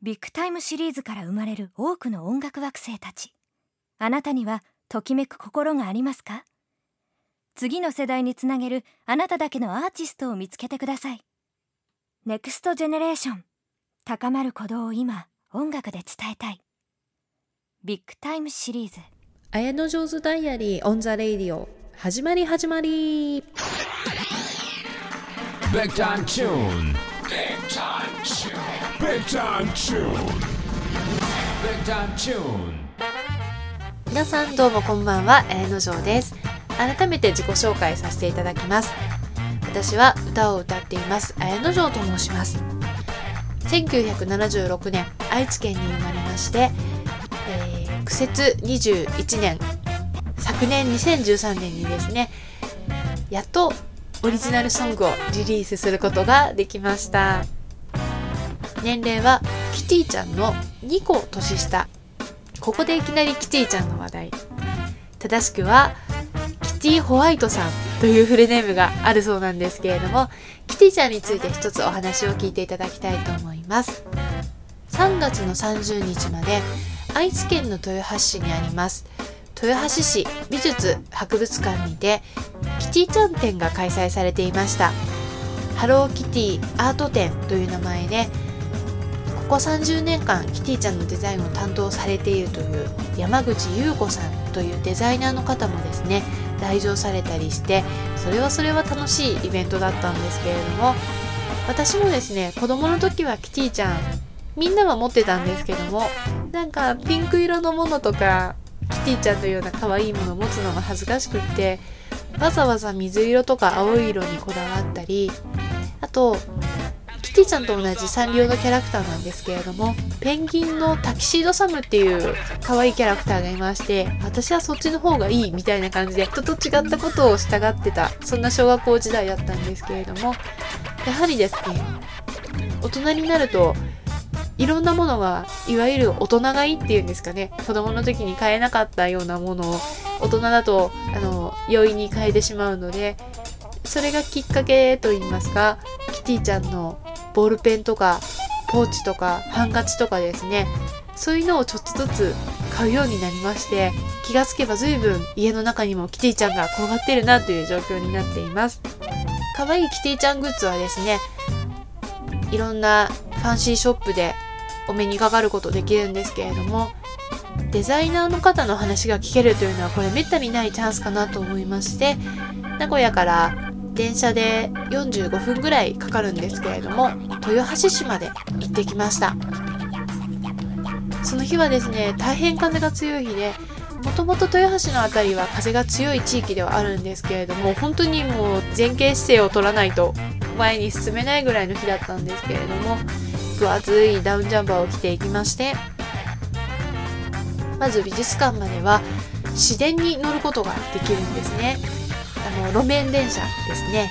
ビッグタイムシリーズから生まれる多くの音楽惑星たちあなたにはときめく心がありますか？次の世代につなげるあなただけのアーティストを見つけてください Next Generation 高まる鼓動を今音楽で伝えたいビッグタイムシリーズ Ayanojo's Diary on the radio 始まり始まり Big time tune. Big time tune. Big time tune. Big time tune. 皆さんどうもこんばんは綾野城です。改めて自己紹介させていただきます。私は歌を歌っています。綾野城と申します。1976年愛知県に生まれまして、えー苦節21年昨年2013年にですねやっとオリジナルソングをリリースすることができました。年齢はキティちゃんの2個年下。ここでいきなりキティちゃんの話題。正しくはキティホワイトさんというフルネームがあるそうなんですけれどもキティちゃんについて一つお話を聞いていただきたいと思います。3月の30日まで愛知県の豊橋市にあります豊橋市美術博物館にてキティちゃん展が開催されていました。ハローキティアート展という名前でここ30年間キティちゃんのデザインを担当されているという山口優子さんというデザイナーの方もですね来場されたりしてそれはそれは楽しいイベントだったんですけれども私もですね子供の時はキティちゃんみんなは持ってたんですけどもなんかピンク色のものとかキティちゃんのような可愛いものを持つのが恥ずかしくってわざわざ水色とか青い色にこだわったりあとキティちゃんと同じサンリオのキャラクターなんですけれどもペンギンのタキシードサムっていう可愛いキャラクターがいまして私はそっちの方がいいみたいな感じで人と違ったことを従ってたそんな小学校時代だったんですけれどもやはりですね大人になるといろんなものがいわゆる大人買いっていうんですかね子供の時に買えなかったようなものを大人だとあの容易に買えてしまうのでそれがきっかけといいますかキティちゃんのボールペンとかポーチとかハンカチとかですね。そういうのをちょっとずつ買うようになりまして気がつけば随分家の中にもキティちゃんが転がってるなという状況になっています。可愛いキティちゃんグッズはですねいろんなファンシーショップでお目にかかることできるんですけれどもデザイナーの方の話が聞けるというのはこれめったにないチャンスかなと思いまして名古屋から電車で45分ぐらいかかるんですけれども豊橋市まで行ってきました。その日はですね大変風が強い日でもともと豊橋の辺りは風が強い地域ではあるんですけれども本当にもう前傾姿勢を取らないと前に進めないぐらいの日だったんですけれども分厚いダウンジャンバーを着ていきましてまず美術館までは市電に乗ることができるんですね。の路面電車ですね。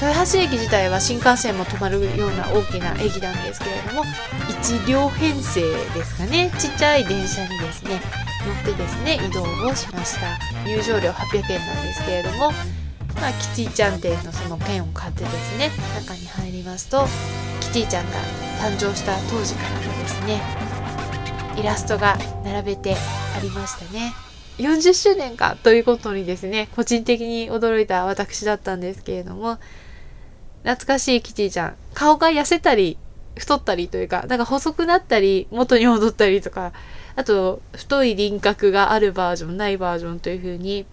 豊橋駅自体は新幹線も止まるような大きな駅なんですけれども1両編成ですかね。ちっちゃい電車にですね乗ってですね移動をしました。入場料800円なんですけれどもまあ、キティちゃん店のそのペンを買ってですね中に入りますとキティちゃんが誕生した当時からのですねイラストが並べてありましたね。40周年かということにですね個人的に驚いた私だったんですけれども懐かしいキティちゃん顔が痩せたり太ったりというかなんか細くなったり元に戻ったりとかあと太い輪郭があるバージョンないバージョンという風に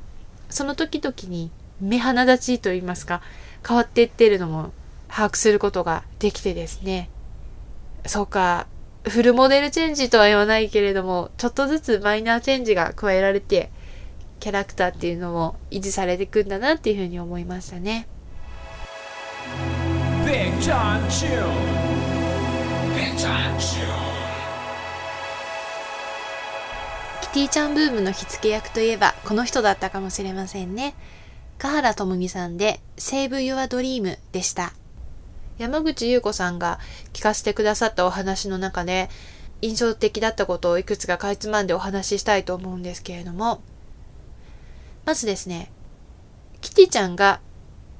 その時々に目鼻立ちといいますか変わっていってるのも把握することができてですね。そうかフルモデルチェンジとは言わないけれどもちょっとずつマイナーチェンジが加えられてキャラクターっていうのも維持されていくんだなっていうふうに思いましたね.キティちゃんブームの火付け役といえばこの人だったかもしれませんね香原朋美さんで Save Your Dream でした。山口優子さんが聞かせてくださったお話の中で印象的だったことをいくつかかいつまんでお話ししたいと思うんですけれどもまずですねキティちゃんが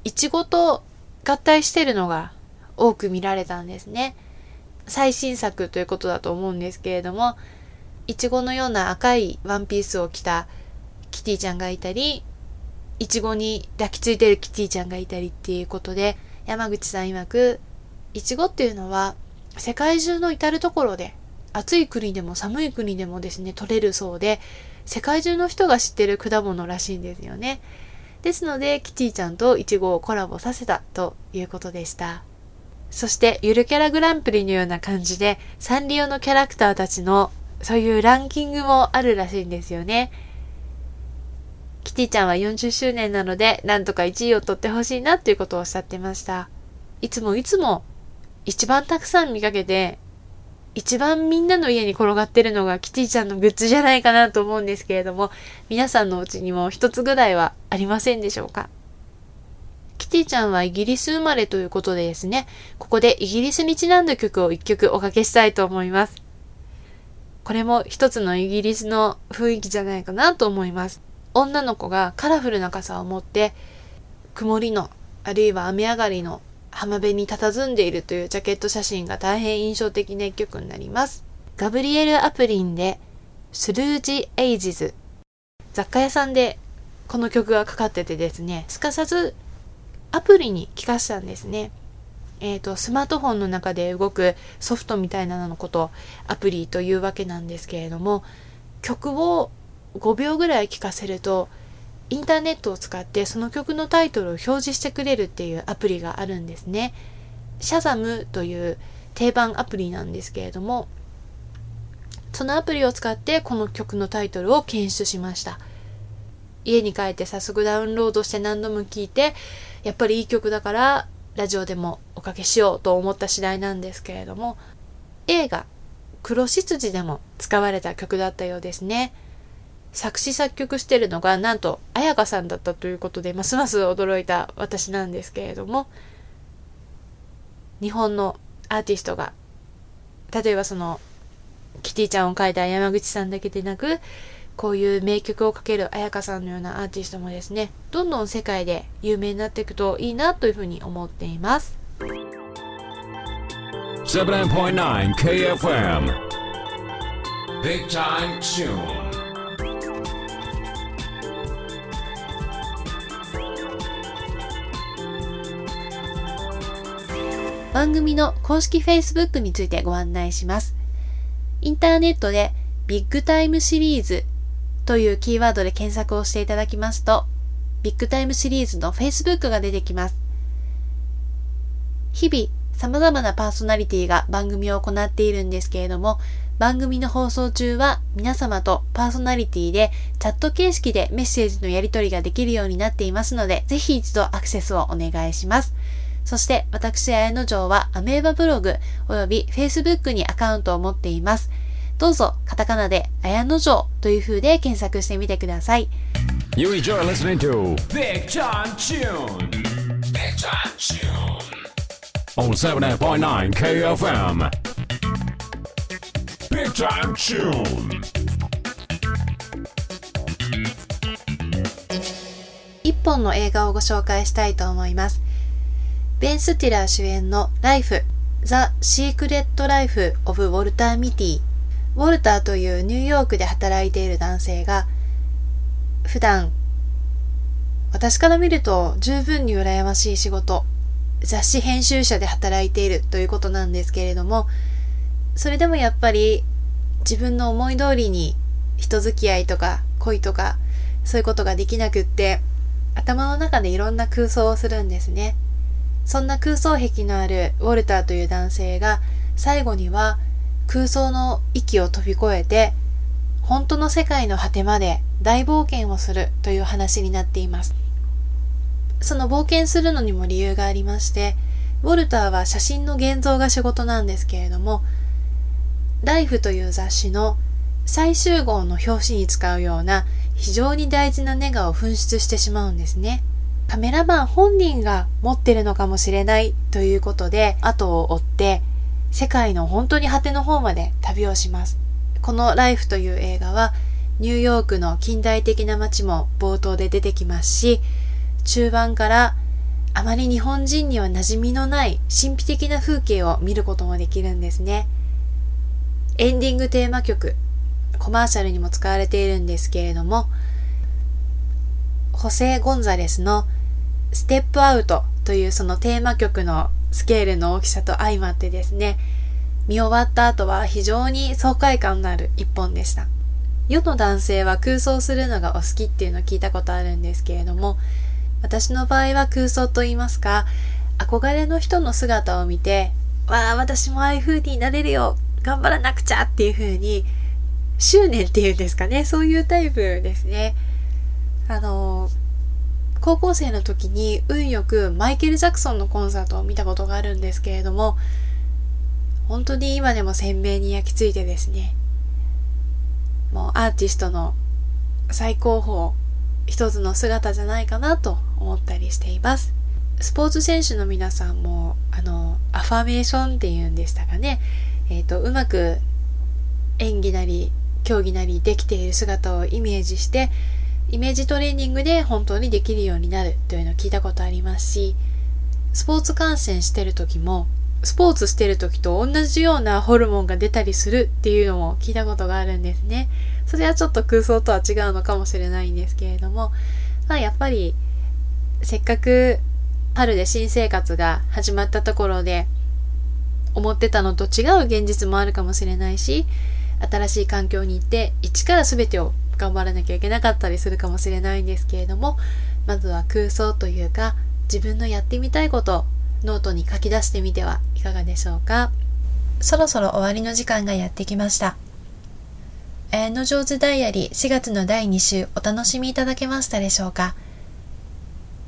イチゴと合体してるのが多く見られたんですね。最新作ということだと思うんですけれども、いちごのような赤いワンピースを着たキティちゃんがいたり、いちごに抱きついてるキティちゃんがいたりっていうことで、山口さん曰く、いちごっていうのは世界中の至るところで、暑い国でも寒い国でもですね、取れるそうで、世界中の人が知ってる果物らしいんですよね。ですので、キティちゃんとイチゴをコラボさせたということでした。そして、ゆるキャラグランプリのような感じで、サンリオのキャラクターたちの、そういうランキングもあるらしいんですよね。キティちゃんは40周年なので、なんとか1位を取ってほしいなっていうことをおっしゃってました。いつもいつも、一番たくさん見かけて、一番みんなの家に転がってるのがキティちゃんのグッズじゃないかなと思うんですけれども、皆さんのうちにも一つぐらいはありませんでしょうか？キティちゃんはイギリス生まれということでですね、ここでイギリスにちなんだ曲を一曲おかけしたいと思います。これも一つのイギリスの雰囲気じゃないかなと思います。女の子がカラフルな傘を持って、曇りの、あるいは雨上がりの浜辺に佇んでいるというジャケット写真が大変印象的な一曲になります。ガブリエル・アプリンで、スルージ・エイジズ。雑貨屋さんでこの曲がかかっててですね、すかさずアプリに聞かせたんですね。えっ、ー、と、スマートフォンの中で動くソフトみたいなののことアプリというわけなんですけれども、曲を5秒ぐらい聴かせるとインターネットを使ってその曲のタイトルを表示してくれるっていうアプリがあるんですね。シャザムという定番アプリなんですけれどもそのアプリを使ってこの曲のタイトルを検出しました。家に帰って早速ダウンロードして何度も聴いてやっぱりいい曲だからラジオでもおかけしようと思った次第なんですけれども映画黒執事でも使われた曲だったようですね。作詞作曲してるのがなんと彩香さんだったということでますます驚いた私なんですけれども日本のアーティストが例えばそのキティちゃんを描いた山口さんだけでなくこういう名曲をかける彩香さんのようなアーティストもですねどんどん世界で有名になっていくといいなというふうに思っています。79.9KFM Big Time Tune. 番組の公式 Facebook についてご案内します。インターネットでビッグタイムシリーズというキーワードで検索をしていただきますと、ビッグタイムシリーズの Facebook が出てきます。日々、様々なパーソナリティが番組を行っているんですけれども、番組の放送中は皆様とパーソナリティでチャット形式でメッセージのやり取りができるようになっていますので、ぜひ一度アクセスをお願いします。そして私、綾野城はアメーバブログ及び Facebook にアカウントを持っています。どうぞカタカナで綾野城という風で検索してみてください。You enjoy listening to Big John Tune. Big John Tune. On 78.9 KFM. Big Time Tune. 一本の映画をご紹介したいと思います。ベン・スティラー主演のライフ、ザ・シークレット・ライフ・オブ・ウォルター・ミティ。ウォルターというニューヨークで働いている男性が、普段、私から見ると十分に羨ましい仕事、雑誌編集者で働いているということなんですけれども、それでもやっぱり自分の思い通りに人付き合いとか恋とかそういうことができなくって頭の中でいろんな空想をするんですね。そんな空想壁のあるウォルターという男性が最後には空想の域を飛び越えて本当の世界の果てまで大冒険をするという話になっています。その冒険するのにも理由がありまして、ウォルターは写真の現像が仕事なんですけれども、ライフという雑誌の最終号の表紙に使うような非常に大事なネガを紛失してしまうんですね。カメラマン本人が持ってるのかもしれないということで後を追って世界の本当に果ての方まで旅をします。このライフという映画はニューヨークの近代的な街も冒頭で出てきますし中盤からあまり日本人には馴染みのない神秘的な風景を見ることもできるんですね。エンディングテーマ曲、コマーシャルにも使われているんですけれども、ホセ・ゴンザレスのステップアウトというそのテーマ曲のスケールの大きさと相まってですね、見終わった後は非常に爽快感のある一本でした。世の男性は空想するのがお好きっていうのを聞いたことあるんですけれども、私の場合は空想と言いますか、憧れの人の姿を見て、わあ、私もああいう風になれるよ頑張らなくちゃっていう風に、執念っていうんですかね、そういうタイプですね。あの、高校生の時に運よくマイケル・ジャクソンのコンサートを見たことがあるんですけれども、本当に今でも鮮明に焼き付いてですね、もうアーティストの最高峰一つの姿じゃないかなと思ったりしています。スポーツ選手の皆さんも、あの、アファメーションっていうんでしたかね。えっ、ー、と、うまく演技なり、競技なりできている姿をイメージして、イメージトレーニングで本当にできるようになるというのを聞いたことありますし、スポーツ観戦してる時も、スポーツしてる時と同じようなホルモンが出たりするっていうのも聞いたことがあるんですね。それはちょっと空想とは違うのかもしれないんですけれども、まあやっぱり、せっかく春で新生活が始まったところで、思ってたのと違う現実もあるかもしれないし、新しい環境に行って一から全てを頑張らなきゃいけなかったりするかもしれないんですけれどもまずは空想というか自分のやってみたいことノートに書き出してみてはいかがでしょうか。そろそろ終わりの時間がやってきました。綾の上手ダイアリー4月の第2週お楽しみいただけましたでしょうか。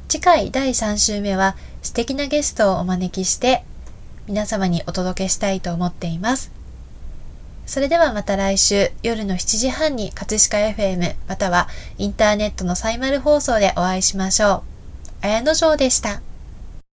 次回第3週目は素敵なゲストをお招きして皆様にお届けしたいと思っています。それではまた来週夜の7時半に葛飾 FM またはインターネットのサイマル放送でお会いしましょう。綾野城でした。